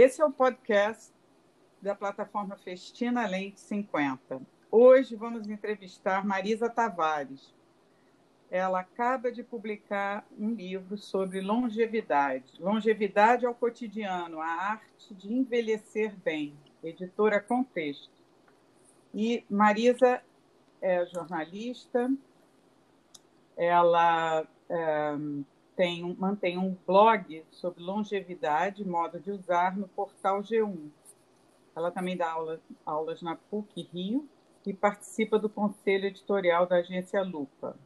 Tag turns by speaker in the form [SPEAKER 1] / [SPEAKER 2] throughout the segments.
[SPEAKER 1] esse é o podcast da plataforma Festina Lente 50. Hoje vamos entrevistar Marisa Tavares. Ela acaba de publicar um livro sobre longevidade. Longevidade ao cotidiano, a arte de envelhecer bem, editora Contexto. E Marisa é jornalista, ela é, tem mantém um blog sobre longevidade, modo de usar, no portal G1. Ela também dá aula, aulas na PUC Rio e participa do conselho editorial da agência Lupa.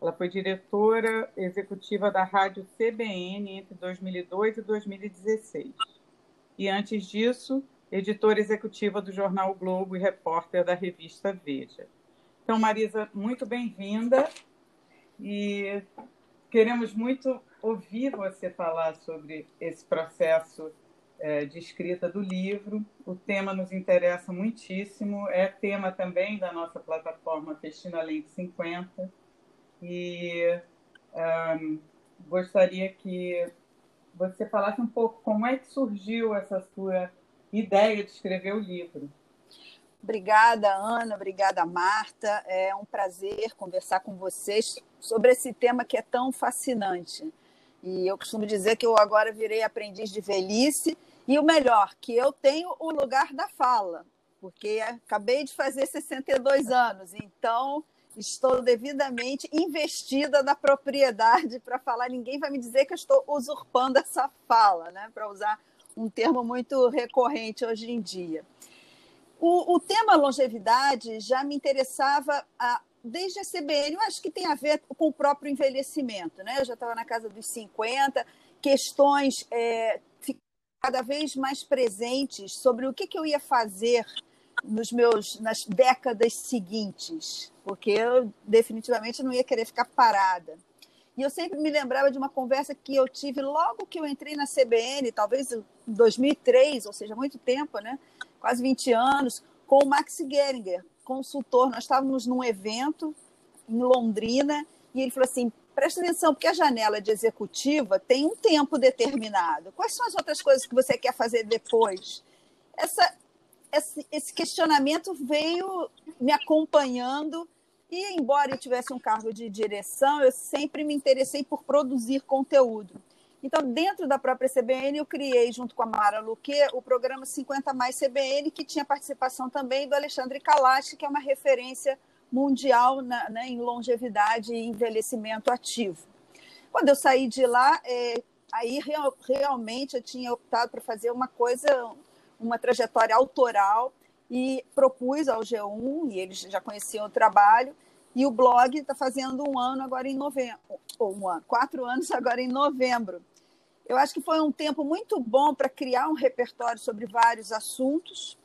[SPEAKER 1] Ela foi diretora executiva da rádio CBN entre 2002 e 2016. E antes disso, editora executiva do jornal o Globo e repórter da revista Veja. Então, Marisa, muito bem-vinda e queremos muito ouvir você falar sobre esse processo é, de escrita do livro. O tema nos interessa muitíssimo, é tema também da nossa plataforma Festina Lente 50 e um, gostaria que você falasse um pouco como é que surgiu essa sua ideia de escrever o livro.
[SPEAKER 2] Obrigada, Ana, obrigada, Marta. É um prazer conversar com vocês sobre esse tema que é tão fascinante. E eu costumo dizer que eu agora virei aprendiz de velhice e o melhor, que eu tenho o lugar da fala, porque acabei de fazer 62 anos, então estou devidamente investida na propriedade para falar. Ninguém vai me dizer que eu estou usurpando essa fala, né? para usar um termo muito recorrente hoje em dia. O, o tema longevidade já me interessava a, desde a CBN, eu acho que tem a ver com o próprio envelhecimento. Né? Eu já estava na casa dos 50, questões é, cada vez mais presentes sobre o que, que eu ia fazer nos meus nas décadas seguintes, porque eu definitivamente não ia querer ficar parada. E eu sempre me lembrava de uma conversa que eu tive logo que eu entrei na CBN, talvez em 2003, ou seja, muito tempo, né? Quase 20 anos, com o Max Geringer, consultor. Nós estávamos num evento em Londrina e ele falou assim: presta atenção, porque a janela de executiva tem um tempo determinado. Quais são as outras coisas que você quer fazer depois? Essa, esse, esse questionamento veio me acompanhando e, embora eu tivesse um cargo de direção, eu sempre me interessei por produzir conteúdo. Então, dentro da própria CBN, eu criei, junto com a Mara Luque, o programa 50 Mais CBN, que tinha participação também do Alexandre Kalash, que é uma referência mundial na, né, em longevidade e envelhecimento ativo. Quando eu saí de lá, é, aí real, realmente eu tinha optado para fazer uma coisa, uma trajetória autoral e propus ao G1, e eles já conheciam o trabalho, e o blog está fazendo um ano agora em novembro, ou um ano, quatro anos agora em novembro. Eu acho que foi um tempo muito bom para criar um repertório sobre vários assuntos,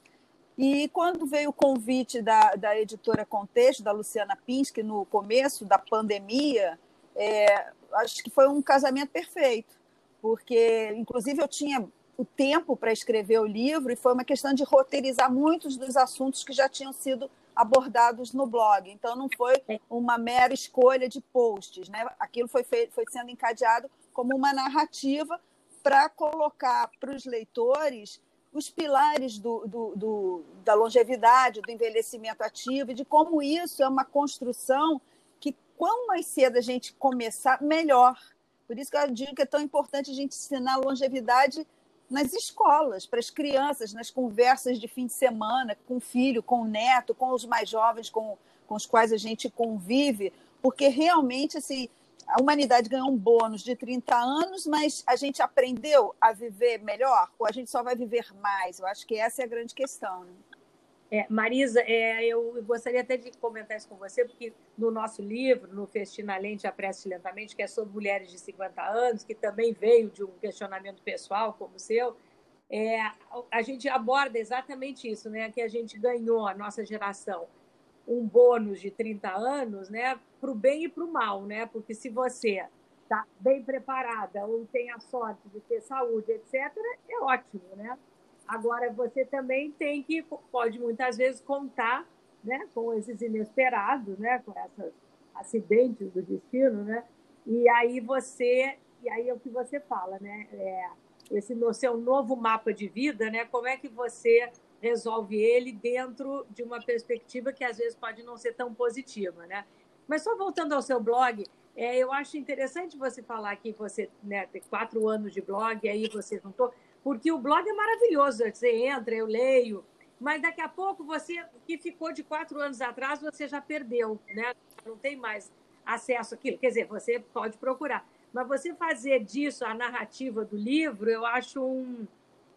[SPEAKER 2] e quando veio o convite da, da editora Contexto, da Luciana Pinsky, no começo da pandemia, é, acho que foi um casamento perfeito, porque, inclusive, eu tinha o tempo para escrever o livro e foi uma questão de roteirizar muitos dos assuntos que já tinham sido abordados no blog. Então, não foi uma mera escolha de posts, né? Aquilo foi, feito, foi sendo encadeado como uma narrativa para colocar para os leitores os pilares do, do, do, da longevidade, do envelhecimento ativo, e de como isso é uma construção que, quanto mais cedo a gente começar, melhor. Por isso que eu digo que é tão importante a gente ensinar longevidade nas escolas, para as crianças, nas conversas de fim de semana, com o filho, com o neto, com os mais jovens com, com os quais a gente convive, porque realmente assim, a humanidade ganhou um bônus de 30 anos, mas a gente aprendeu a viver melhor ou a gente só vai viver mais? Eu acho que essa é a grande questão. Né?
[SPEAKER 3] É, Marisa, é, eu gostaria até de comentar isso com você, porque no nosso livro, no Festina Lente Apresse Lentamente, que é sobre mulheres de 50 anos, que também veio de um questionamento pessoal como o seu, é, a gente aborda exatamente isso, né? que a gente ganhou, a nossa geração, um bônus de 30 anos, né, para o bem e para o mal, né? Porque se você está bem preparada ou tem a sorte de ter saúde, etc., é ótimo, né? Agora você também tem que pode muitas vezes contar, né, com esses inesperados, né, com esses acidentes do destino, né? E aí você e aí é o que você fala, né? É, esse no seu novo mapa de vida, né? Como é que você resolve ele dentro de uma perspectiva que às vezes pode não ser tão positiva, né? Mas só voltando ao seu blog, é, eu acho interessante você falar que você né, tem quatro anos de blog, aí você juntou, porque o blog é maravilhoso. Você entra, eu leio, mas daqui a pouco você que ficou de quatro anos atrás, você já perdeu, né? Não tem mais acesso àquilo. Quer dizer, você pode procurar. Mas você fazer disso a narrativa do livro, eu acho um,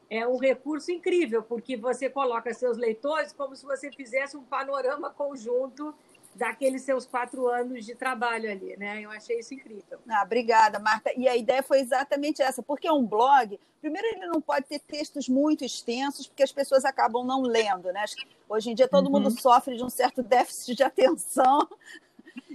[SPEAKER 3] é um recurso incrível, porque você coloca seus leitores como se você fizesse um panorama conjunto daqueles seus quatro anos de trabalho ali, né? Eu achei isso incrível.
[SPEAKER 2] Ah, obrigada, Marta. E a ideia foi exatamente essa, porque é um blog. Primeiro, ele não pode ter textos muito extensos, porque as pessoas acabam não lendo, né? Hoje em dia todo uhum. mundo sofre de um certo déficit de atenção.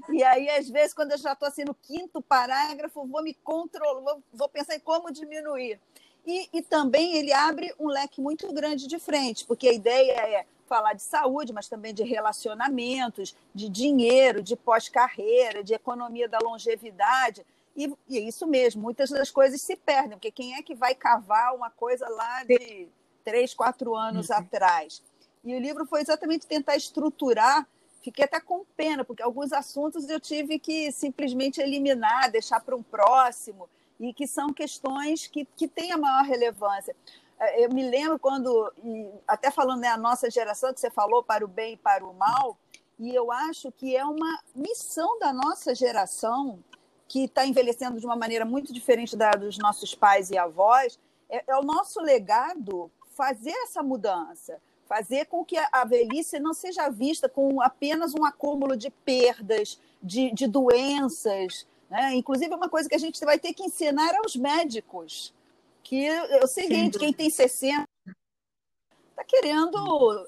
[SPEAKER 2] E aí, às vezes, quando eu já estou assim no quinto parágrafo, vou me controlar, vou, vou pensar em como diminuir. E, e também ele abre um leque muito grande de frente, porque a ideia é falar de saúde, mas também de relacionamentos, de dinheiro, de pós-carreira, de economia da longevidade. E, e, é isso mesmo, muitas das coisas se perdem, porque quem é que vai cavar uma coisa lá de três, quatro anos uhum. atrás? E o livro foi exatamente tentar estruturar. Fiquei até com pena, porque alguns assuntos eu tive que simplesmente eliminar, deixar para um próximo, e que são questões que, que têm a maior relevância. É, eu me lembro quando, até falando né, a nossa geração, que você falou para o bem e para o mal, e eu acho que é uma missão da nossa geração, que está envelhecendo de uma maneira muito diferente da dos nossos pais e avós, é, é o nosso legado fazer essa mudança, fazer com que a velhice não seja vista como apenas um acúmulo de perdas, de, de doenças. Né? Inclusive, é uma coisa que a gente vai ter que ensinar aos médicos que é o seguinte, quem tem 60 está querendo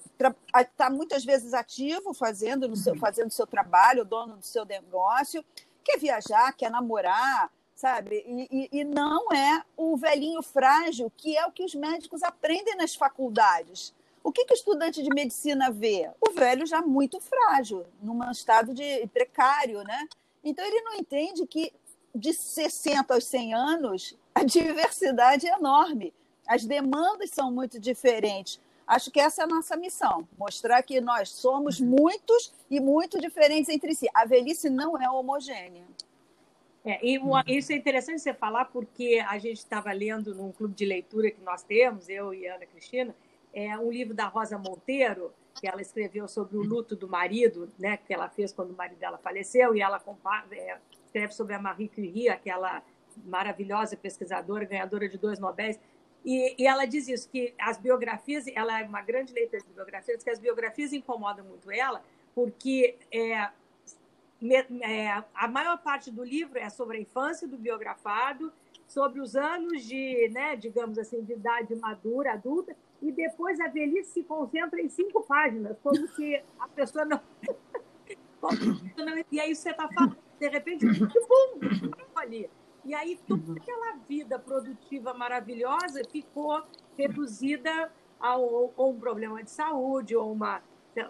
[SPEAKER 2] está muitas vezes ativo, fazendo o seu, fazendo seu trabalho, dono do seu negócio, quer viajar, quer namorar, sabe? E, e, e, não é o velhinho frágil, que é o que os médicos aprendem nas faculdades. O que, que o estudante de medicina vê? O velho já muito frágil, num estado de precário, né? Então ele não entende que de 60 aos 100 anos a diversidade é enorme. As demandas são muito diferentes. Acho que essa é a nossa missão, mostrar que nós somos muitos e muito diferentes entre si. A velhice não é homogênea.
[SPEAKER 3] É, e isso é interessante você falar, porque a gente estava lendo num clube de leitura que nós temos, eu e Ana Cristina, é um livro da Rosa Monteiro, que ela escreveu sobre o luto do marido, né, que ela fez quando o marido dela faleceu, e ela compara, é, escreve sobre a Marie Curie, aquela maravilhosa pesquisadora, ganhadora de dois Nobéis, e, e, ela diz isso, que as biografias, ela é uma grande leitora de biografias, que as biografias incomodam muito ela, porque é, é, a maior parte do livro é sobre a infância do biografado, sobre os anos de, né, digamos assim, de idade madura, adulta, e depois a velhice se concentra em cinco páginas, como se a pessoa não. e aí você está falando, de repente, pum, ali. E aí toda aquela vida produtiva maravilhosa ficou reduzida a ou, ou um problema de saúde, ou uma,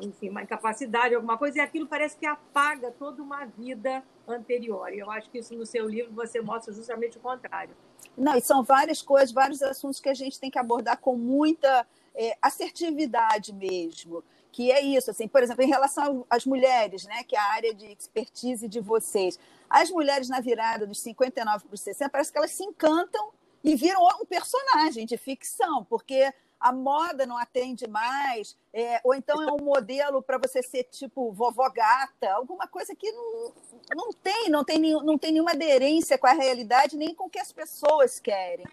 [SPEAKER 3] enfim, uma incapacidade, alguma coisa, e aquilo parece que apaga toda uma vida anterior. E eu acho que isso no seu livro você mostra justamente o contrário.
[SPEAKER 2] Não, e são várias coisas, vários assuntos que a gente tem que abordar com muita é, assertividade mesmo que é isso, assim, por exemplo, em relação às mulheres, né, que é a área de expertise de vocês. As mulheres na virada dos 59 para os 60, parece que elas se encantam e viram um personagem de ficção, porque a moda não atende mais, é, ou então é um modelo para você ser tipo vovó gata, alguma coisa que não, não tem, não tem, não tem nenhuma aderência com a realidade, nem com o que as pessoas querem.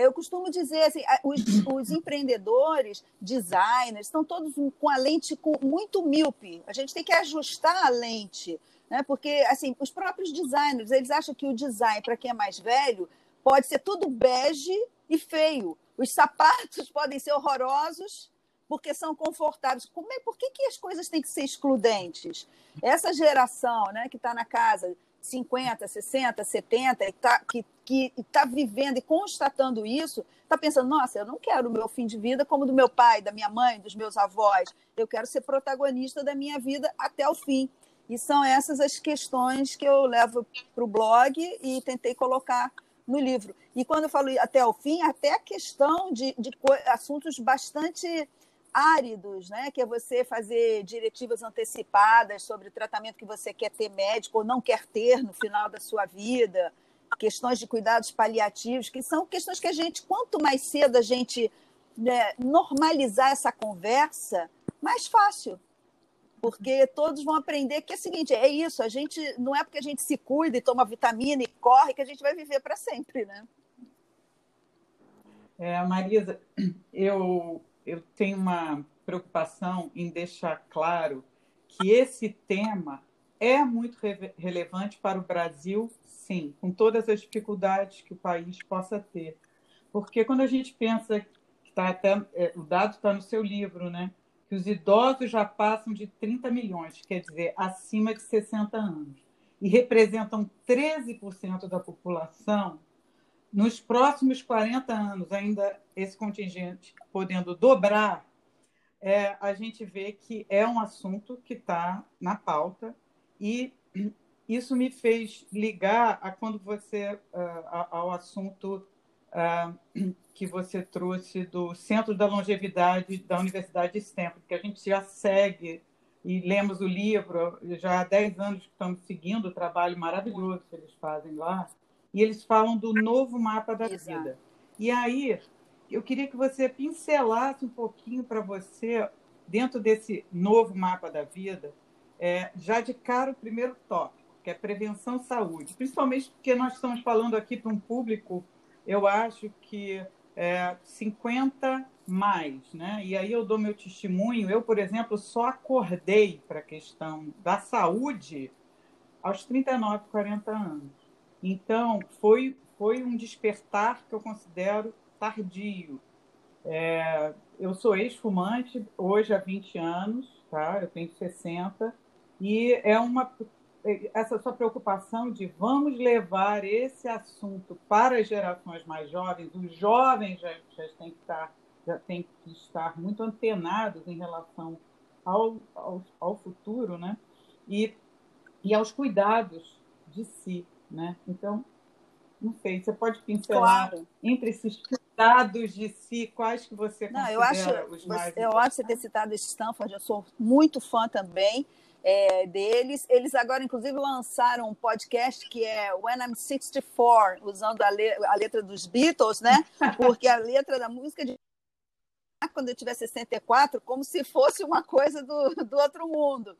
[SPEAKER 2] Eu costumo dizer assim, os, os, empreendedores, designers, estão todos com a lente com, muito míope. A gente tem que ajustar a lente, né? porque assim, os próprios designers eles acham que o design, para quem é mais velho, pode ser tudo bege e feio. Os sapatos podem ser horrorosos porque são confortáveis. Como é, por que, que as coisas têm que ser excludentes? Essa geração né, que está na casa 50, 60, 70, está que que está vivendo e constatando isso, está pensando: nossa, eu não quero o meu fim de vida como do meu pai, da minha mãe, dos meus avós. Eu quero ser protagonista da minha vida até o fim. E são essas as questões que eu levo para o blog e tentei colocar no livro. E quando eu falo até o fim, até a questão de, de assuntos bastante áridos, né? que é você fazer diretivas antecipadas sobre o tratamento que você quer ter médico ou não quer ter no final da sua vida, questões de cuidados paliativos, que são questões que a gente, quanto mais cedo a gente né, normalizar essa conversa, mais fácil. Porque todos vão aprender que é o seguinte, é isso, a gente não é porque a gente se cuida e toma vitamina e corre que a gente vai viver para sempre, né?
[SPEAKER 1] É, Marisa, eu eu tenho uma preocupação em deixar claro que esse tema é muito re relevante para o Brasil, sim, com todas as dificuldades que o país possa ter. Porque quando a gente pensa, que tá até, é, o dado está no seu livro, né? que os idosos já passam de 30 milhões, quer dizer, acima de 60 anos, e representam 13% da população, nos próximos 40 anos, ainda esse contingente podendo dobrar, é, a gente vê que é um assunto que está na pauta e isso me fez ligar a quando você uh, ao assunto uh, que você trouxe do Centro da Longevidade da Universidade de Stanford, que a gente já segue e lemos o livro, já há 10 anos que estamos seguindo o trabalho maravilhoso que eles fazem lá, e eles falam do novo mapa da Exato. vida. E aí, eu queria que você pincelasse um pouquinho para você, dentro desse novo mapa da vida, é, já de cara o primeiro tópico, que é prevenção saúde, principalmente porque nós estamos falando aqui para um público, eu acho que é, 50 mais, né? E aí eu dou meu testemunho. Eu, por exemplo, só acordei para a questão da saúde aos 39, 40 anos. Então, foi, foi um despertar que eu considero tardio. É, eu sou ex-fumante hoje há 20 anos, tá? eu tenho 60, e é uma essa sua preocupação de vamos levar esse assunto para as gerações mais jovens, os jovens já, já têm que estar já têm que estar muito antenados em relação ao, ao, ao futuro, né? E, e aos cuidados de si. Né? Então, não sei, você pode pincelar claro. entre esses cuidados de si, quais que você não,
[SPEAKER 2] eu acho, os mais Eu acho você ter citado Stanford, eu sou muito fã também é, deles. Eles agora, inclusive, lançaram um podcast que é When I'm 64, usando a, le a letra dos Beatles, né? Porque a letra da música de quando eu tiver 64, como se fosse uma coisa do, do outro mundo.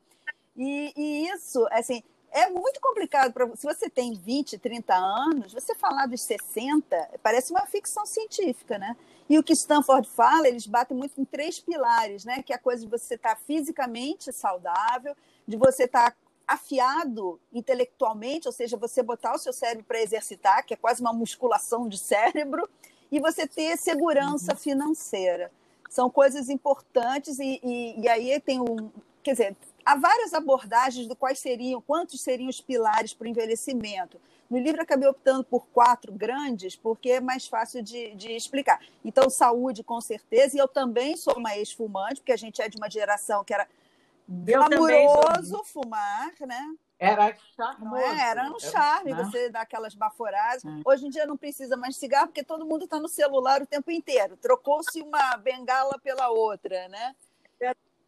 [SPEAKER 2] E, e isso, assim, é muito complicado para se você tem 20, 30 anos, você falar dos 60, parece uma ficção científica, né? E o que Stanford fala, eles batem muito em três pilares, né? Que é a coisa de você estar tá fisicamente saudável, de você estar tá afiado intelectualmente, ou seja, você botar o seu cérebro para exercitar, que é quase uma musculação de cérebro, e você ter segurança uhum. financeira. São coisas importantes e, e, e aí tem um, quer dizer, há várias abordagens do quais seriam, quantos seriam os pilares para o envelhecimento. No livro acabei optando por quatro grandes, porque é mais fácil de, de explicar. Então, saúde, com certeza, e eu também sou uma ex-fumante, porque a gente é de uma geração que era glamuroso fumar, né?
[SPEAKER 1] Era charmoso. É?
[SPEAKER 2] Era um charme né? você dar aquelas baforadas. É. Hoje em dia não precisa mais cigarro, porque todo mundo está no celular o tempo inteiro. Trocou-se uma bengala pela outra, né?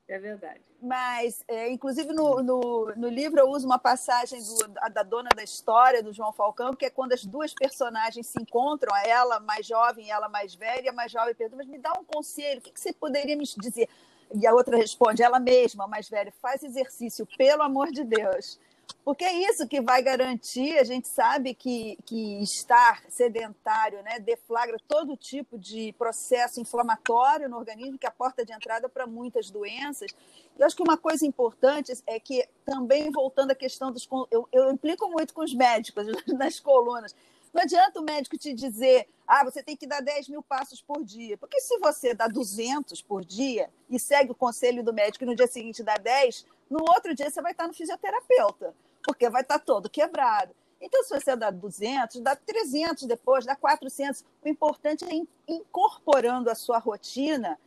[SPEAKER 3] É verdade.
[SPEAKER 2] Mas, é, inclusive, no, no, no, livro eu uso uma passagem do, da dona da história, do João Falcão, que é quando as duas personagens se encontram, ela mais jovem e ela mais velha, a mais jovem pergunta, mas me dá um conselho, o que, que você poderia me dizer? E a outra responde, ela mesma, mais velha, faz exercício, pelo amor de Deus. Porque é isso que vai garantir, a gente sabe que, que estar sedentário né, deflagra todo tipo de processo inflamatório no organismo, que é a porta de entrada para muitas doenças. E acho que uma coisa importante é que, também voltando à questão dos. Eu, eu implico muito com os médicos nas colunas. Não adianta o médico te dizer, ah, você tem que dar 10 mil passos por dia. Porque se você dá 200 por dia e segue o conselho do médico e no dia seguinte dá 10, no outro dia você vai estar no fisioterapeuta porque vai estar todo quebrado. Então, se você dá 200, dá 300 depois, dá 400. O importante é incorporando a sua rotina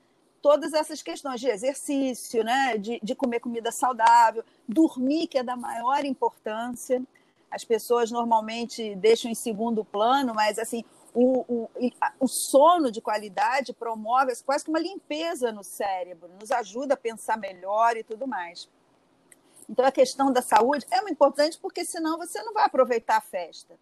[SPEAKER 2] todas essas questões de exercício, né? de, de comer comida saudável, dormir, que é da maior importância. As pessoas normalmente deixam em segundo plano, mas assim o, o, o sono de qualidade promove quase que uma limpeza no cérebro, nos ajuda a pensar melhor e tudo mais. Então, a questão da saúde é muito importante, porque senão você não vai aproveitar a festa.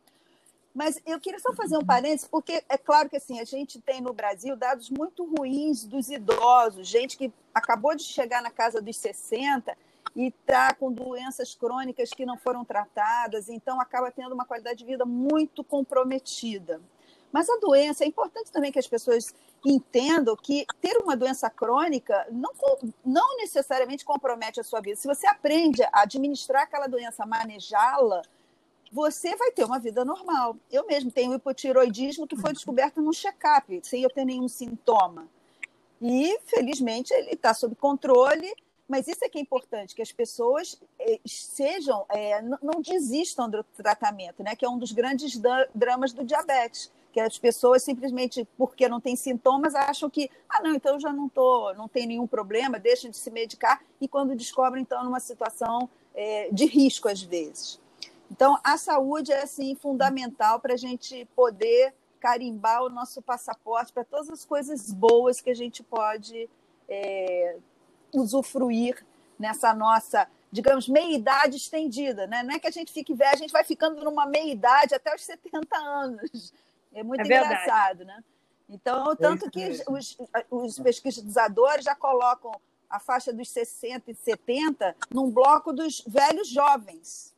[SPEAKER 2] Mas eu queria só fazer um parênteses, porque é claro que assim, a gente tem no Brasil dados muito ruins dos idosos, gente que acabou de chegar na casa dos 60 e está com doenças crônicas que não foram tratadas, então acaba tendo uma qualidade de vida muito comprometida. Mas a doença, é importante também que as pessoas entendam que ter uma doença crônica não, não necessariamente compromete a sua vida. Se você aprende a administrar aquela doença, manejá-la, você vai ter uma vida normal. Eu mesmo tenho hipotiroidismo que foi descoberto num check-up, sem eu ter nenhum sintoma. E, felizmente, ele está sob controle, mas isso é que é importante, que as pessoas eh, sejam, é, não desistam do tratamento, né? que é um dos grandes dramas do diabetes que as pessoas simplesmente, porque não têm sintomas, acham que, ah, não, então eu já não tô, não tem nenhum problema, deixam de se medicar, e quando descobrem, então, numa situação é, de risco, às vezes. Então, a saúde é, assim, fundamental para a gente poder carimbar o nosso passaporte para todas as coisas boas que a gente pode é, usufruir nessa nossa, digamos, meia-idade estendida. Né? Não é que a gente fique velho, a gente vai ficando numa meia-idade até os 70 anos. É muito é engraçado, né? Então, é tanto que os, os pesquisadores já colocam a faixa dos 60 e 70 num bloco dos velhos jovens,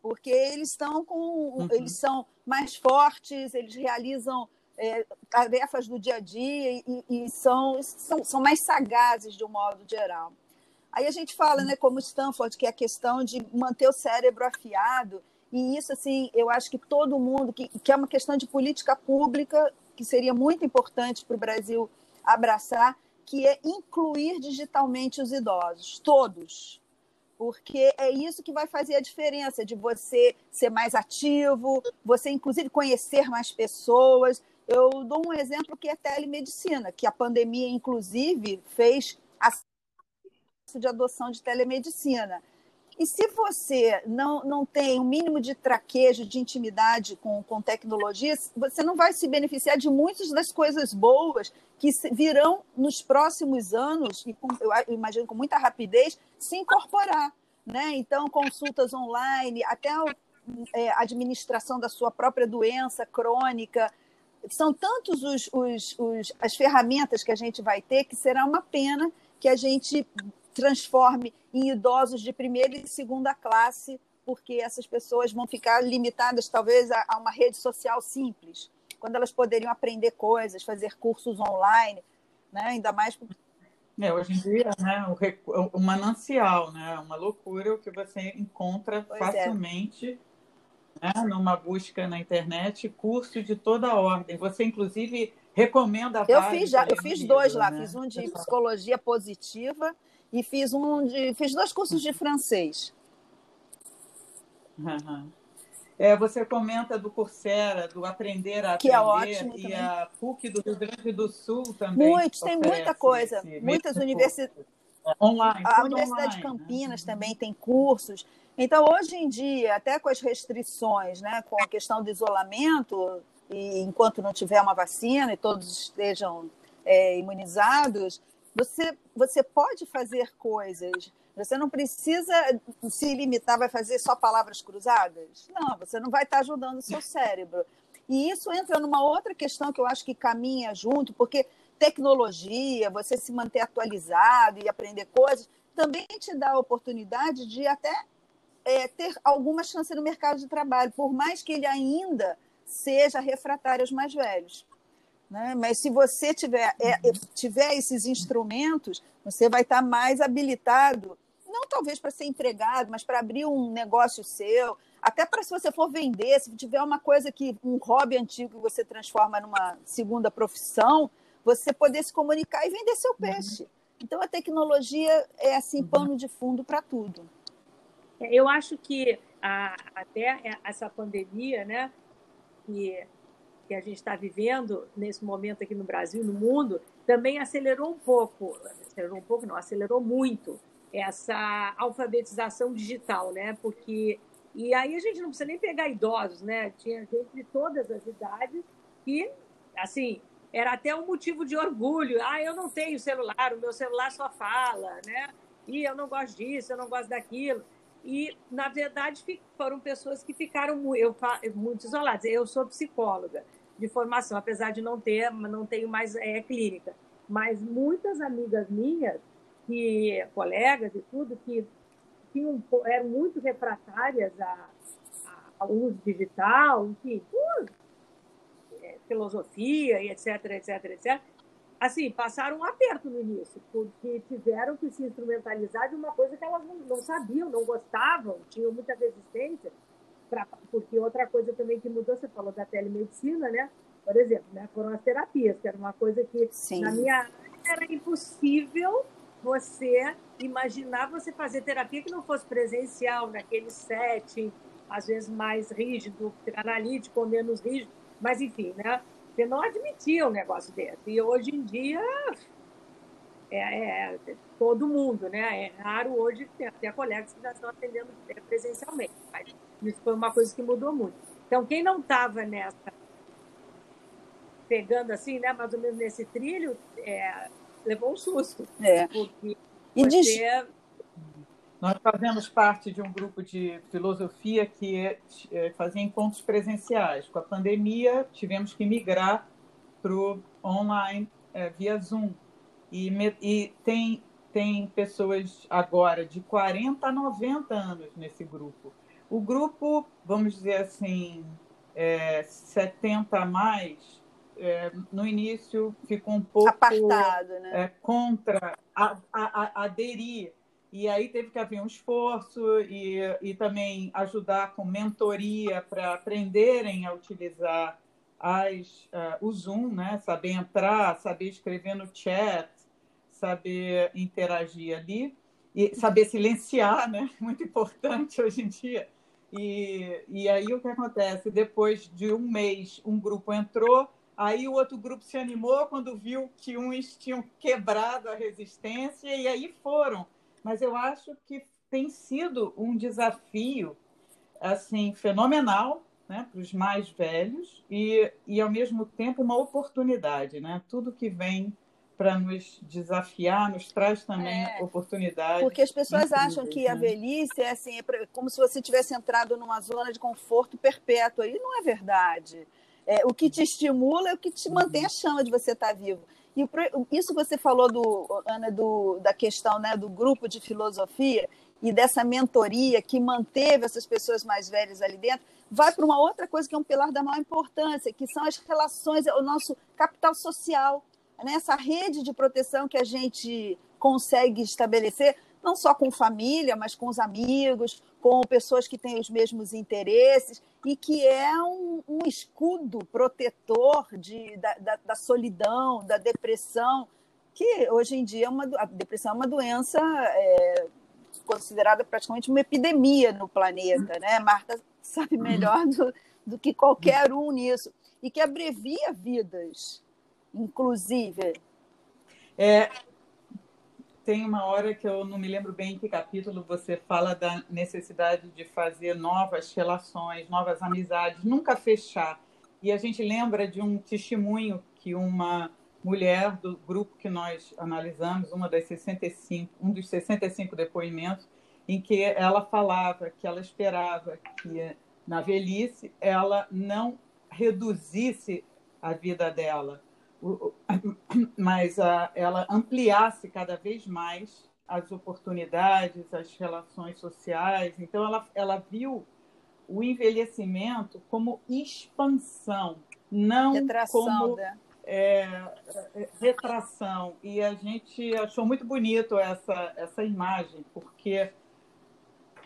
[SPEAKER 2] porque eles estão com uhum. eles são mais fortes, eles realizam é, tarefas do dia a dia e, e, são, são, são mais sagazes de um modo geral. Aí a gente fala, né, como Stanford, que é a questão de manter o cérebro afiado e isso, assim, eu acho que todo mundo, que, que é uma questão de política pública, que seria muito importante para o Brasil abraçar, que é incluir digitalmente os idosos, todos. Porque é isso que vai fazer a diferença de você ser mais ativo, você, inclusive, conhecer mais pessoas. Eu dou um exemplo que é telemedicina, que a pandemia, inclusive, fez a de adoção de telemedicina. E se você não, não tem o um mínimo de traquejo, de intimidade com, com tecnologias, você não vai se beneficiar de muitas das coisas boas que virão nos próximos anos, e com, eu imagino com muita rapidez, se incorporar. Né? Então, consultas online, até a é, administração da sua própria doença crônica. São tantos os, os, os, as ferramentas que a gente vai ter que será uma pena que a gente transforme em idosos de primeira e segunda classe, porque essas pessoas vão ficar limitadas, talvez, a, a uma rede social simples, quando elas poderiam aprender coisas, fazer cursos online, né? ainda mais.
[SPEAKER 1] É, hoje em dia, né, o, o manancial, né, uma loucura o que você encontra pois é. facilmente é. Né, numa busca na internet, curso de toda ordem. Você, inclusive, recomenda
[SPEAKER 2] Eu fiz já, eu fiz dois lá, né? fiz um de psicologia positiva e fiz um de, fiz dois cursos de francês.
[SPEAKER 1] Uhum. É, você comenta do Coursera, do Aprender a
[SPEAKER 2] que é Aprender, é ótimo
[SPEAKER 1] e
[SPEAKER 2] também.
[SPEAKER 1] a PUC do Rio Grande do Sul também.
[SPEAKER 2] Muitos, tem muita coisa. Muitas universidades.
[SPEAKER 1] É, online.
[SPEAKER 2] A Universidade online, de né? Campinas né? também tem cursos. Então, hoje em dia, até com as restrições, né, com a questão do isolamento, e enquanto não tiver uma vacina e todos estejam é, imunizados, você, você pode fazer coisas. Você não precisa se limitar, vai fazer só palavras cruzadas? Não, você não vai estar ajudando o seu cérebro. E isso entra numa outra questão que eu acho que caminha junto, porque tecnologia, você se manter atualizado e aprender coisas, também te dá a oportunidade de até é, ter alguma chance no mercado de trabalho, por mais que ele ainda seja refratário aos mais velhos. Né? Mas se você tiver, é, é, tiver esses instrumentos, você vai estar mais habilitado, não talvez para ser empregado, mas para abrir um negócio seu, até para se você for vender, se tiver uma coisa que um hobby antigo que você transforma numa segunda profissão, você poder se comunicar e vender seu peixe. Então a tecnologia é assim pano de fundo para tudo.
[SPEAKER 3] É, eu acho que a, até essa pandemia, né, que que a gente está vivendo nesse momento aqui no Brasil, no mundo, também acelerou um pouco, acelerou um pouco, não, acelerou muito essa alfabetização digital, né? Porque E aí a gente não precisa nem pegar idosos, né? Tinha gente de todas as idades que, assim, era até um motivo de orgulho. Ah, eu não tenho celular, o meu celular só fala, né? E eu não gosto disso, eu não gosto daquilo. E, na verdade, foram pessoas que ficaram eu, muito isoladas. Eu sou psicóloga de formação, apesar de não ter, não tenho mais é, clínica. Mas muitas amigas minhas, que colegas e tudo, que tinham, eram muito refratárias a, a, ao uso digital, enfim, é, filosofia e etc, etc, etc, assim, passaram um aperto no início, porque tiveram que se instrumentalizar de uma coisa que elas não, não sabiam, não gostavam, tinham muita resistência, pra, porque outra coisa também que mudou, você falou da telemedicina, né? Por exemplo, né, foram as terapias, que era uma coisa que Sim. na minha era impossível você imaginar você fazer terapia que não fosse presencial, naquele setting, às vezes mais rígido, analítico ou menos rígido, mas enfim, né? Você não admitia um negócio desse. E hoje em dia é, é, todo mundo, né? É raro hoje ter até colegas que já estão atendendo presencialmente. Mas isso foi uma coisa que mudou muito. Então, quem não estava nessa pegando assim, né, mais ou menos nesse trilho, é, levou um susto.
[SPEAKER 2] É.
[SPEAKER 3] Porque
[SPEAKER 2] e
[SPEAKER 3] você...
[SPEAKER 1] Nós fazemos parte de um grupo de filosofia que é, é, fazia encontros presenciais. Com a pandemia, tivemos que migrar para o online é, via Zoom. E, e tem, tem pessoas agora de 40 a 90 anos nesse grupo. O grupo, vamos dizer assim, é, 70 a mais, é, no início ficou um pouco
[SPEAKER 2] apartado, né?
[SPEAKER 1] É, contra a, a, a, aderir. E aí teve que haver um esforço e, e também ajudar com mentoria para aprenderem a utilizar as, uh, o Zoom, né? saber entrar, saber escrever no chat, saber interagir ali e saber silenciar, né? muito importante hoje em dia. E, e aí o que acontece? Depois de um mês, um grupo entrou, Aí o outro grupo se animou quando viu que uns tinham quebrado a resistência e aí foram. Mas eu acho que tem sido um desafio assim fenomenal né, para os mais velhos e, e ao mesmo tempo uma oportunidade, né? Tudo que vem para nos desafiar nos traz também é, oportunidades.
[SPEAKER 2] Porque as pessoas acham que a né? velhice é assim, é como se você tivesse entrado numa zona de conforto perpétuo. E não é verdade. É, o que te estimula é o que te mantém a chama de você estar vivo. E isso você falou, do, Ana, do, da questão né, do grupo de filosofia e dessa mentoria que manteve essas pessoas mais velhas ali dentro, vai para uma outra coisa que é um pilar da maior importância, que são as relações, o nosso capital social, né? essa rede de proteção que a gente consegue estabelecer, não só com família, mas com os amigos, com pessoas que têm os mesmos interesses e que é um, um escudo protetor de, da, da, da, solidão, da depressão, que hoje em dia é uma, a depressão é uma doença é, considerada praticamente uma epidemia no planeta, né? Marta sabe melhor do, do que qualquer um nisso e que abrevia vidas, inclusive.
[SPEAKER 1] É, tem uma hora que eu não me lembro bem em que capítulo você fala da necessidade de fazer novas relações, novas amizades, nunca fechar. E a gente lembra de um testemunho que uma mulher do grupo que nós analisamos, uma das 65, um dos 65 depoimentos, em que ela falava que ela esperava que na velhice ela não reduzisse a vida dela, mas a, ela ampliasse cada vez mais as oportunidades, as relações sociais. Então, ela, ela viu o envelhecimento como expansão, não
[SPEAKER 2] Retração,
[SPEAKER 1] como
[SPEAKER 2] né?
[SPEAKER 1] é, retração. E a gente achou muito bonito essa, essa imagem, porque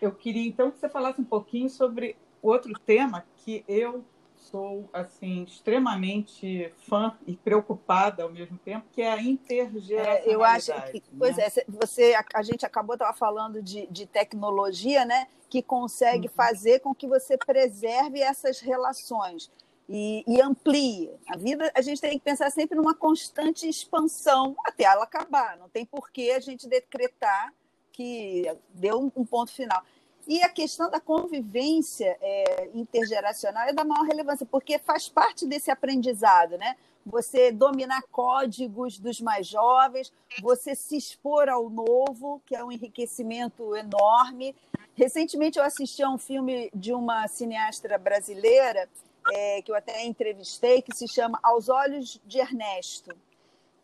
[SPEAKER 1] eu queria então que você falasse um pouquinho sobre outro tema que eu sou assim extremamente fã e preocupada ao mesmo tempo, que é a intergeracionalidade.
[SPEAKER 2] É, eu acho que, né? pois é, você, a, gente acabou estava falando de, de tecnologia, né, que consegue uhum. fazer com que você preserve essas relações e, e, amplie. A vida, a gente tem que pensar sempre numa constante expansão até ela acabar. Não tem por que a gente decretar que deu um, um ponto final. E a questão da convivência é, intergeracional é da maior relevância, porque faz parte desse aprendizado, né? Você dominar códigos dos mais jovens, você se expor ao novo, que é um enriquecimento enorme. Recentemente eu assisti a um filme de uma cineasta brasileira, é, que eu até entrevistei, que se chama Aos Olhos de Ernesto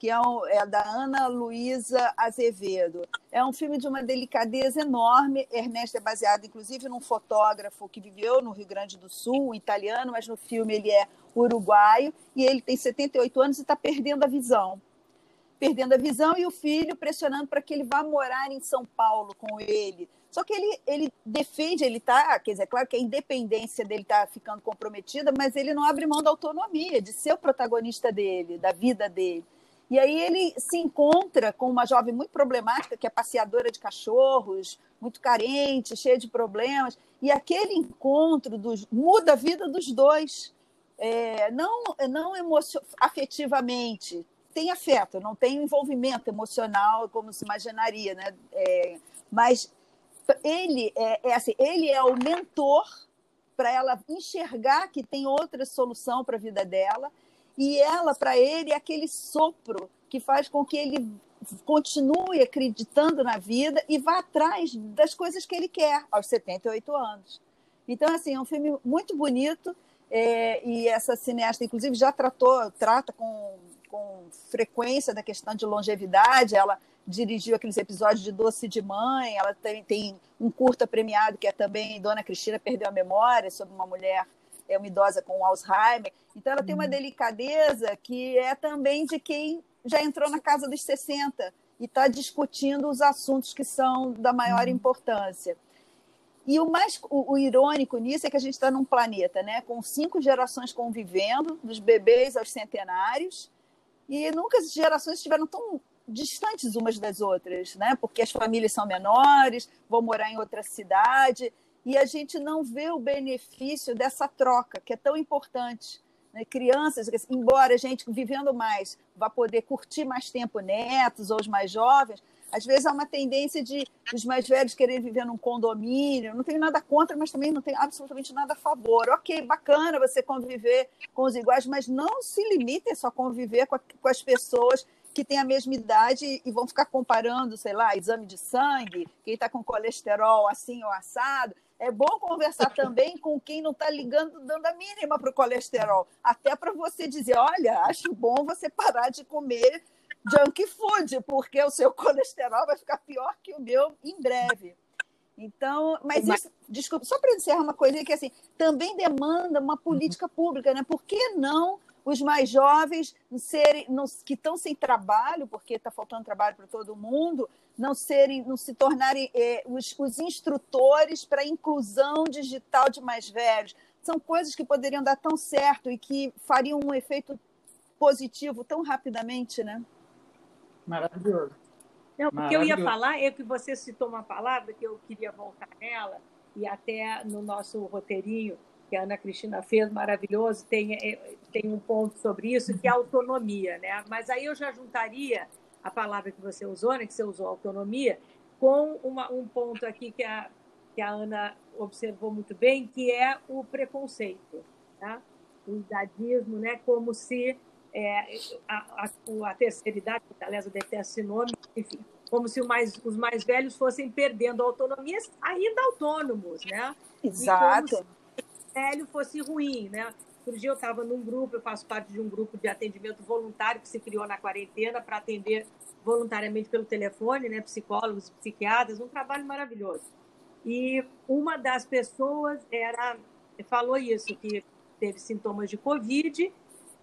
[SPEAKER 2] que é, é da Ana Luísa Azevedo. É um filme de uma delicadeza enorme. Ernesto é baseado, inclusive, num fotógrafo que viveu no Rio Grande do Sul, um italiano, mas no filme ele é uruguaio, e ele tem 78 anos e está perdendo a visão. Perdendo a visão e o filho pressionando para que ele vá morar em São Paulo com ele. Só que ele, ele defende, ele está, quer dizer, é claro que a independência dele está ficando comprometida, mas ele não abre mão da autonomia, de ser o protagonista dele, da vida dele. E aí ele se encontra com uma jovem muito problemática, que é passeadora de cachorros, muito carente, cheia de problemas. E aquele encontro dos, muda a vida dos dois. É, não não afetivamente, tem afeto, não tem envolvimento emocional como se imaginaria, né? É, mas ele é, é, assim, ele é o mentor para ela enxergar que tem outra solução para a vida dela e ela, para ele, é aquele sopro que faz com que ele continue acreditando na vida e vá atrás das coisas que ele quer aos 78 anos. Então, assim, é um filme muito bonito é, e essa cineasta, inclusive, já tratou, trata com, com frequência da questão de longevidade. Ela dirigiu aqueles episódios de Doce de Mãe, ela tem, tem um curta premiado que é também Dona Cristina Perdeu a Memória, sobre uma mulher é uma idosa com Alzheimer. Então, ela tem uma uhum. delicadeza que é também de quem já entrou na casa dos 60 e está discutindo os assuntos que são da maior uhum. importância. E o mais o, o, irônico nisso é que a gente está num planeta né, com cinco gerações convivendo, dos bebês aos centenários, e nunca as gerações estiveram tão distantes umas das outras, né? porque as famílias são menores, vão morar em outra cidade, e a gente não vê o benefício dessa troca, que é tão importante. Né? Crianças, embora a gente vivendo mais vá poder curtir mais tempo netos ou os mais jovens, às vezes há uma tendência de os mais velhos quererem viver num condomínio. Não tenho nada contra, mas também não tenho absolutamente nada a favor. Ok, bacana você conviver com os iguais, mas não se limite só a conviver com, a, com as pessoas que têm a mesma idade e vão ficar comparando, sei lá, exame de sangue, quem está com colesterol assim ou assado. É bom conversar também com quem não está ligando, dando a mínima para o colesterol. Até para você dizer: olha, acho bom você parar de comer junk food, porque o seu colesterol vai ficar pior que o meu em breve. Então, mas isso, desculpa, só para encerrar uma coisa que assim, também demanda uma política pública, né? Por que não os mais jovens serem, não, que estão sem trabalho, porque está faltando trabalho para todo mundo, não serem, não se tornarem eh, os, os instrutores para a inclusão digital de mais velhos. São coisas que poderiam dar tão certo e que fariam um efeito positivo tão rapidamente, né?
[SPEAKER 1] Maravilhoso.
[SPEAKER 3] Não, o que eu ia falar é que você citou uma palavra que eu queria voltar nela, e até no nosso roteirinho que a Ana Cristina fez, maravilhoso, tem, é, tem um ponto sobre isso, que é autonomia. Né? Mas aí eu já juntaria a palavra que você usou, né, que você usou autonomia, com uma, um ponto aqui que a, que a Ana observou muito bem, que é o preconceito. Tá? O idadismo, né, como se é, a, a, a terceira idade, que aliás eu detesto esse nome, enfim, como se mais, os mais velhos fossem perdendo autonomia, ainda autônomos, né?
[SPEAKER 2] Exato
[SPEAKER 3] velho fosse ruim, né? Outro dia eu estava num grupo, eu faço parte de um grupo de atendimento voluntário que se criou na quarentena para atender voluntariamente pelo telefone, né? Psicólogos, psiquiatras, um trabalho maravilhoso. E uma das pessoas era falou isso, que teve sintomas de Covid,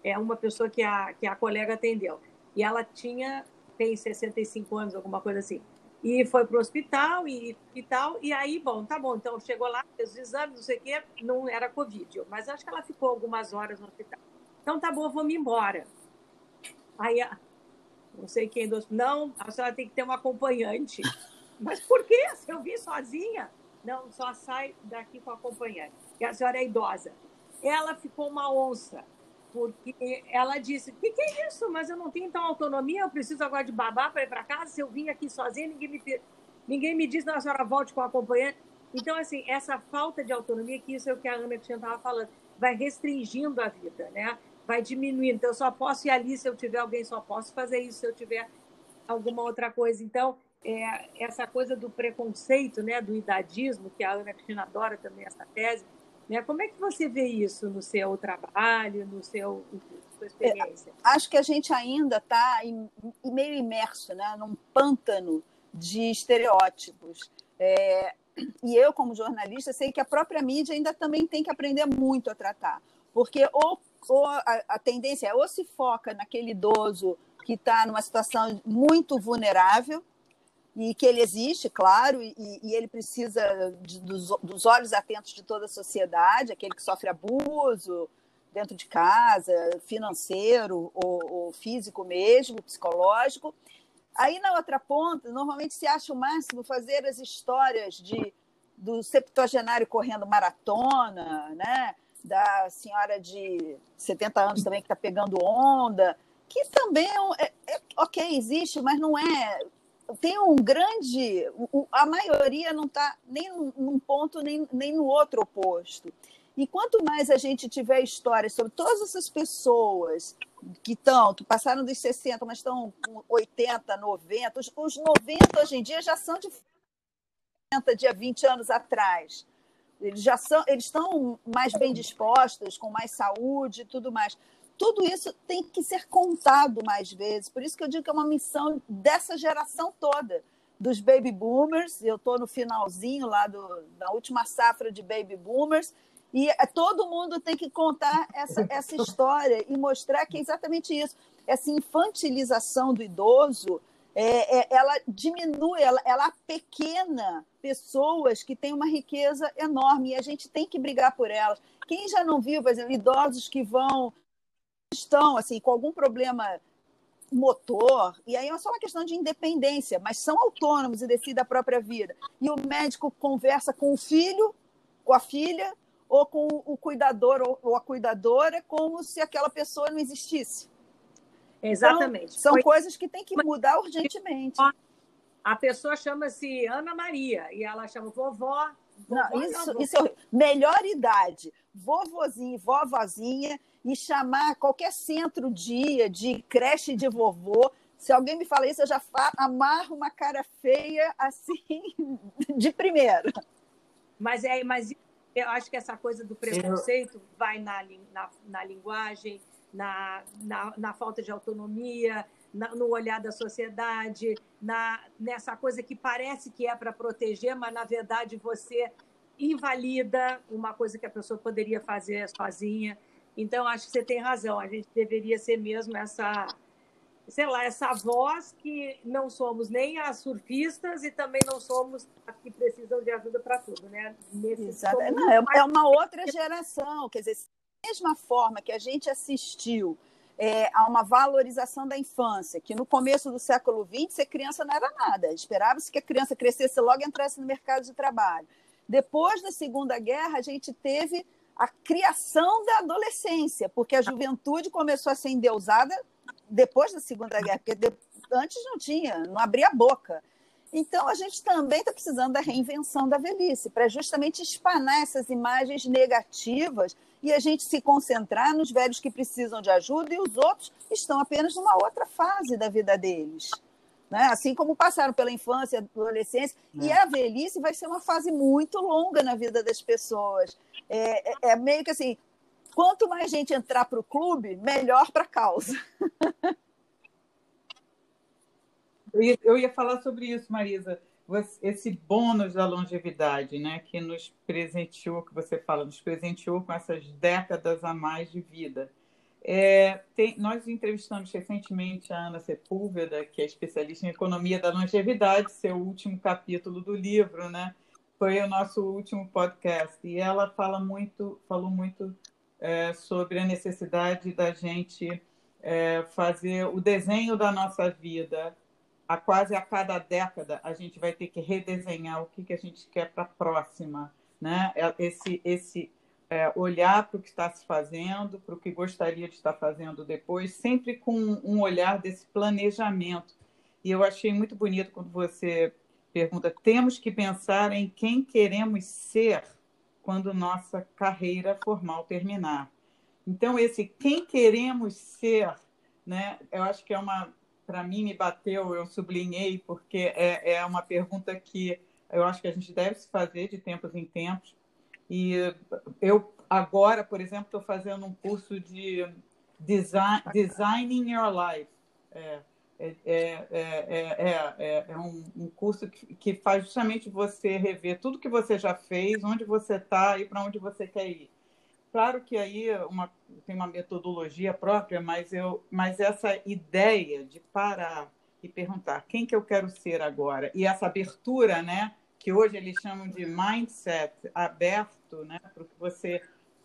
[SPEAKER 3] é uma pessoa que a, que a colega atendeu. E ela tinha, tem 65 anos, alguma coisa assim. E foi para o hospital e, e tal. E aí, bom, tá bom. Então, chegou lá, fez os exames, não sei o quê, não era Covid. Mas acho que ela ficou algumas horas no hospital. Então, tá bom, vou me embora. Aí, não sei quem do Não, a senhora tem que ter um acompanhante. Mas por quê? Se eu vim sozinha? Não, só sai daqui com acompanhante. E a senhora é idosa. Ela ficou uma onça porque ela disse: O que, que, é isso? Mas eu não tenho então autonomia, eu preciso agora de babá para ir para casa. Se eu vim aqui sozinha, ninguém me, ninguém me diz, não, a senhora volte com o acompanhante. Então, assim, essa falta de autonomia, que isso é o que a Ana Cristina estava falando, vai restringindo a vida, né? Vai diminuindo. Então, eu só posso ir ali se eu tiver alguém, só posso fazer isso se eu tiver alguma outra coisa. Então, é, essa coisa do preconceito, né, do idadismo, que a Ana Cristina adora também essa tese, né? Como é que você vê isso no seu trabalho, no seu sua experiência?
[SPEAKER 2] É, acho que a gente ainda está meio imerso, né, num pântano de estereótipos. É, e eu, como jornalista, sei que a própria mídia ainda também tem que aprender muito a tratar, porque ou, ou a, a tendência é ou se foca naquele idoso que está numa situação muito vulnerável, e que ele existe, claro, e, e ele precisa de, dos, dos, olhos atentos de toda a sociedade, aquele que sofre abuso dentro de casa, financeiro ou, ou físico mesmo, psicológico. Aí, na outra ponta, normalmente se acha o máximo fazer as histórias de, do septuagenário correndo maratona, né? da senhora de 70 anos também que está pegando onda, que também é, é, ok, existe, mas não é tem um grande. A maioria não está nem num ponto nem, nem no outro oposto. E quanto mais a gente tiver histórias sobre todas essas pessoas que estão, que passaram dos 60, mas estão com 80, 90, os, os 90 hoje em dia já são de 40, de 20 anos atrás. Eles já são, eles estão mais bem dispostos, com mais saúde e tudo mais tudo isso tem que ser contado mais vezes. Por isso que eu digo que é uma missão dessa geração toda, dos baby boomers. Eu estou no finalzinho lá do, da última safra de baby boomers. E é, todo mundo tem que contar essa, essa história e mostrar que é exatamente isso. Essa infantilização do idoso, é, é, ela diminui, ela, ela pequena pessoas que têm uma riqueza enorme e a gente tem que brigar por elas. Quem já não viu, por exemplo, idosos que vão estão assim com algum problema motor, e aí é só uma questão de independência, mas são autônomos e decidem a própria vida. E o médico conversa com o filho, com a filha, ou com o cuidador ou a cuidadora, como se aquela pessoa não existisse.
[SPEAKER 3] Exatamente.
[SPEAKER 2] Então, são Foi... coisas que tem que mudar urgentemente.
[SPEAKER 3] A pessoa chama-se Ana Maria e ela chama vovó. vovó
[SPEAKER 2] não, isso, não, isso é melhor idade. Vovozinho, vovozinha e chamar qualquer centro dia de creche de vovô. Se alguém me fala isso, eu já amarro uma cara feia assim de primeira.
[SPEAKER 3] Mas é, mas eu acho que essa coisa do preconceito vai na, na, na linguagem, na, na, na, falta de autonomia, na, no olhar da sociedade, na, nessa coisa que parece que é para proteger, mas na verdade você invalida uma coisa que a pessoa poderia fazer sozinha. Então, acho que você tem razão. A gente deveria ser mesmo essa, sei lá, essa voz que não somos nem as surfistas e também não somos as que precisam de ajuda para tudo, né?
[SPEAKER 2] Exato. Não, é, é uma outra geração. Quer dizer, da mesma forma que a gente assistiu é, a uma valorização da infância, que no começo do século XX, ser criança não era nada. Esperava-se que a criança crescesse logo e entrasse no mercado de trabalho. Depois da Segunda Guerra, a gente teve a criação da adolescência, porque a juventude começou a ser endeusada depois da Segunda Guerra, porque antes não tinha, não abria a boca. Então, a gente também está precisando da reinvenção da velhice, para justamente espanar essas imagens negativas e a gente se concentrar nos velhos que precisam de ajuda e os outros estão apenas numa outra fase da vida deles. Né? Assim como passaram pela infância, adolescência, é. e a velhice vai ser uma fase muito longa na vida das pessoas. É, é, é meio que assim, quanto mais gente entrar para o clube, melhor para a causa.
[SPEAKER 1] Eu ia, eu ia falar sobre isso, Marisa. Esse bônus da longevidade, né, que nos presenteou, que você fala, nos presenteou com essas décadas a mais de vida. É, tem, nós entrevistamos recentemente a Ana Sepúlveda, que é especialista em economia da longevidade, seu último capítulo do livro, né? Foi o nosso último podcast e ela fala muito, falou muito é, sobre a necessidade da gente é, fazer o desenho da nossa vida. A quase a cada década a gente vai ter que redesenhar o que, que a gente quer para a próxima, né? É, esse esse é, olhar para o que está se fazendo, para o que gostaria de estar fazendo depois, sempre com um olhar desse planejamento. E eu achei muito bonito quando você pergunta: temos que pensar em quem queremos ser quando nossa carreira formal terminar. Então, esse quem queremos ser, né, eu acho que é uma, para mim, me bateu, eu sublinhei, porque é, é uma pergunta que eu acho que a gente deve se fazer de tempos em tempos. E eu, agora, por exemplo, estou fazendo um curso de design, Designing Your Life. É, é, é, é, é um, um, curso que, que, faz justamente você rever tudo que você já fez, onde você está e para onde você quer ir. Claro que aí uma, tem uma metodologia própria, mas, eu, mas essa ideia de parar e perguntar quem que eu quero ser agora e essa abertura, né, que hoje eles chamam de mindset aberto, né, para o que você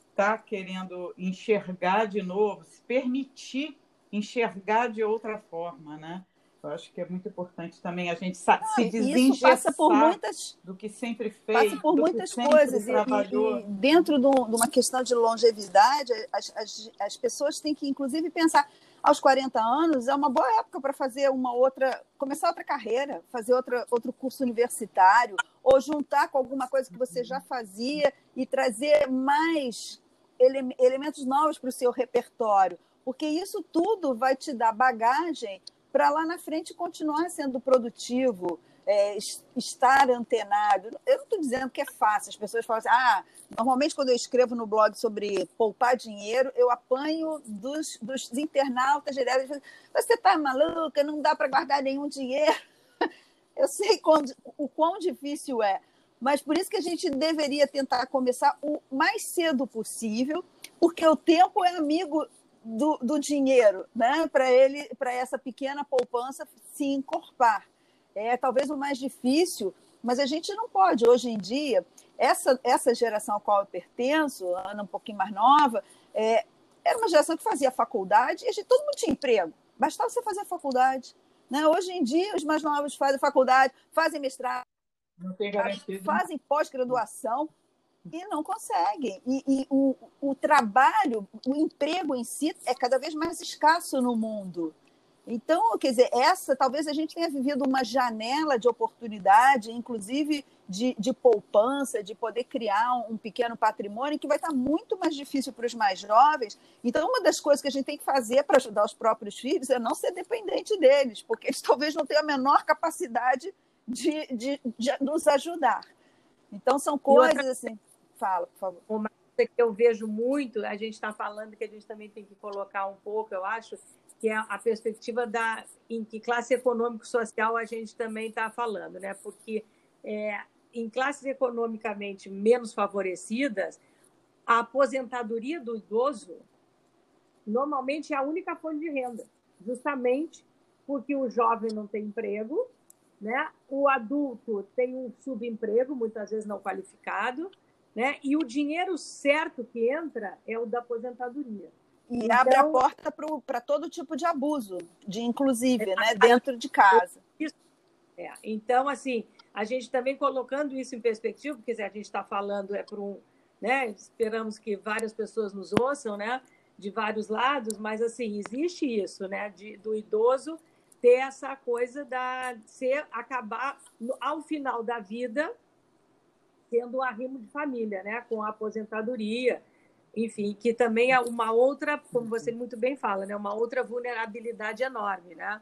[SPEAKER 1] está querendo enxergar de novo, se permitir enxergar de outra forma, né? Eu acho que é muito importante também a gente ah, se desengesar muitas, do que sempre fez.
[SPEAKER 2] Passa por muitas coisas. E, e, dentro de, uma questão de longevidade, as, as, as pessoas têm que, inclusive, pensar aos 40 anos é uma boa época para fazer uma outra, começar outra carreira, fazer outra, outro curso universitário, ou juntar com alguma coisa que você já fazia e trazer mais ele, elementos novos para o seu repertório porque isso tudo vai te dar bagagem para lá na frente continuar sendo produtivo, é, estar antenado. Eu não estou dizendo que é fácil. As pessoas falam assim: ah, normalmente quando eu escrevo no blog sobre poupar dinheiro, eu apanho dos, dos internautas diretos. Você está maluca? Não dá para guardar nenhum dinheiro. Eu sei o quão difícil é, mas por isso que a gente deveria tentar começar o mais cedo possível, porque o tempo é amigo do, do dinheiro, né? Para ele, para essa pequena poupança se encorpar. É talvez o mais difícil, mas a gente não pode hoje em dia. Essa, essa geração a qual eu pertenço, Ana um pouquinho mais nova, é, era uma geração que fazia faculdade e a gente, todo mundo tinha emprego. Bastava você fazer faculdade. Né? Hoje em dia, os mais novos fazem faculdade, fazem mestrado, fazem pós-graduação, e não conseguem. E, e o, o trabalho, o emprego em si é cada vez mais escasso no mundo. Então, quer dizer, essa talvez a gente tenha vivido uma janela de oportunidade, inclusive de, de poupança, de poder criar um, um, pequeno patrimônio, que vai estar muito mais difícil para os mais jovens. Então, uma das coisas que a gente tem que fazer para ajudar os próprios filhos é não ser dependente deles, porque eles talvez não tenham a menor capacidade de, de, de nos ajudar. Então, são coisas outra... assim. Fala, por favor. Uma
[SPEAKER 3] coisa que eu vejo muito, a gente está falando que a gente também tem que colocar um pouco, eu acho, que é a perspectiva da em que classe econômico-social a gente também está falando, né? Porque é, em classes economicamente menos favorecidas, a aposentadoria do idoso normalmente é a única fonte de renda, justamente porque o jovem não tem emprego, né? O adulto tem um subemprego, muitas vezes não qualificado, né? E o dinheiro certo que entra é o da aposentadoria.
[SPEAKER 2] E então, abre a porta para todo tipo de abuso, de inclusive, é, né? dentro de casa.
[SPEAKER 3] É, então, assim, a gente também colocando isso em perspectiva, porque a gente está falando é por um, né? Esperamos que várias pessoas nos ouçam, né? De vários lados, mas assim existe isso, né? De, do idoso ter essa coisa da ser acabar ao final da vida tendo um arrimo de família, né? com a aposentadoria, enfim, que também é uma outra, como você muito bem fala, né? uma outra vulnerabilidade enorme, né?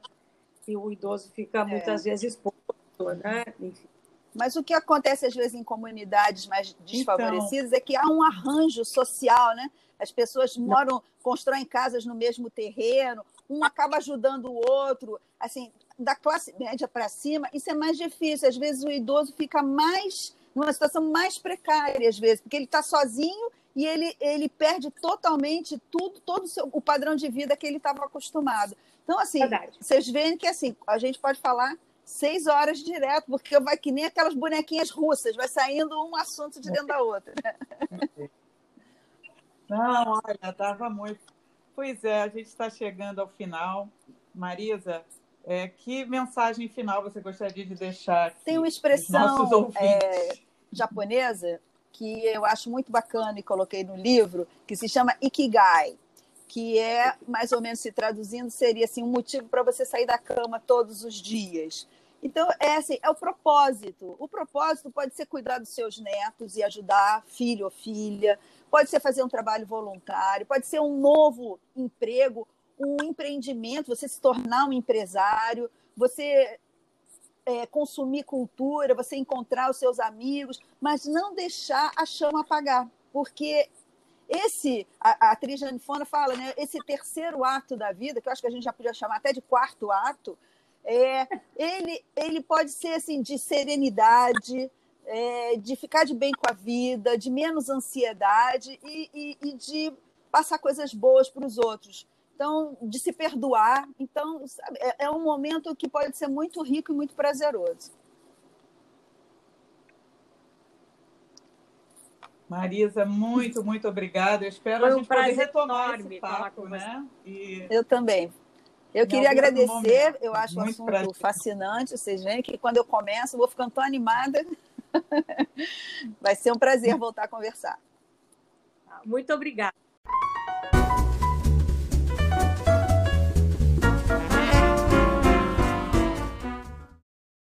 [SPEAKER 3] E o idoso fica é. muitas vezes exposto, né? Enfim.
[SPEAKER 2] Mas o que acontece às vezes em comunidades mais desfavorecidas então... é que há um arranjo social, né? As pessoas moram, constroem casas no mesmo terreno, um acaba ajudando o outro, assim, da classe média para cima, isso é mais difícil. Às vezes o idoso fica mais numa situação mais precária, às vezes, porque ele está sozinho e ele, ele perde totalmente tudo, todo o, seu, o padrão de vida que ele estava acostumado. Então, assim, Verdade. vocês veem que assim, a gente pode falar seis horas direto, porque vai que nem aquelas bonequinhas russas, vai saindo um assunto de dentro da outra.
[SPEAKER 1] Não, olha, estava muito. Pois é, a gente está chegando ao final. Marisa, é, que mensagem final você gostaria de deixar? Aqui,
[SPEAKER 2] Tem uma expressão é, japonesa que eu acho muito bacana e coloquei no livro, que se chama Ikigai, que é, mais ou menos se traduzindo, seria assim, um motivo para você sair da cama todos os dias. Então, é assim, é o propósito. O propósito pode ser cuidar dos seus netos e ajudar filho ou filha, pode ser fazer um trabalho voluntário, pode ser um novo emprego, um empreendimento, você se tornar um empresário, você é, consumir cultura, você encontrar os seus amigos, mas não deixar a chama apagar, porque esse, a, a atriz Janifona fala, né, esse terceiro ato da vida, que eu acho que a gente já podia chamar até de quarto ato, é, ele, ele pode ser assim de serenidade, é, de ficar de bem com a vida, de menos ansiedade e, e, e de passar coisas boas para os outros. Então, de se perdoar. Então, sabe, é, é um momento que pode ser muito rico e muito prazeroso.
[SPEAKER 1] Marisa, muito, muito obrigada. Eu espero Foi a gente poder retomar esse papo, né?
[SPEAKER 2] E... Eu também. Eu queria agradecer, momento. eu acho muito o assunto prazer. fascinante. Vocês veem que quando eu começo, eu vou ficando tão animada. Vai ser um prazer voltar a conversar.
[SPEAKER 3] Muito obrigada.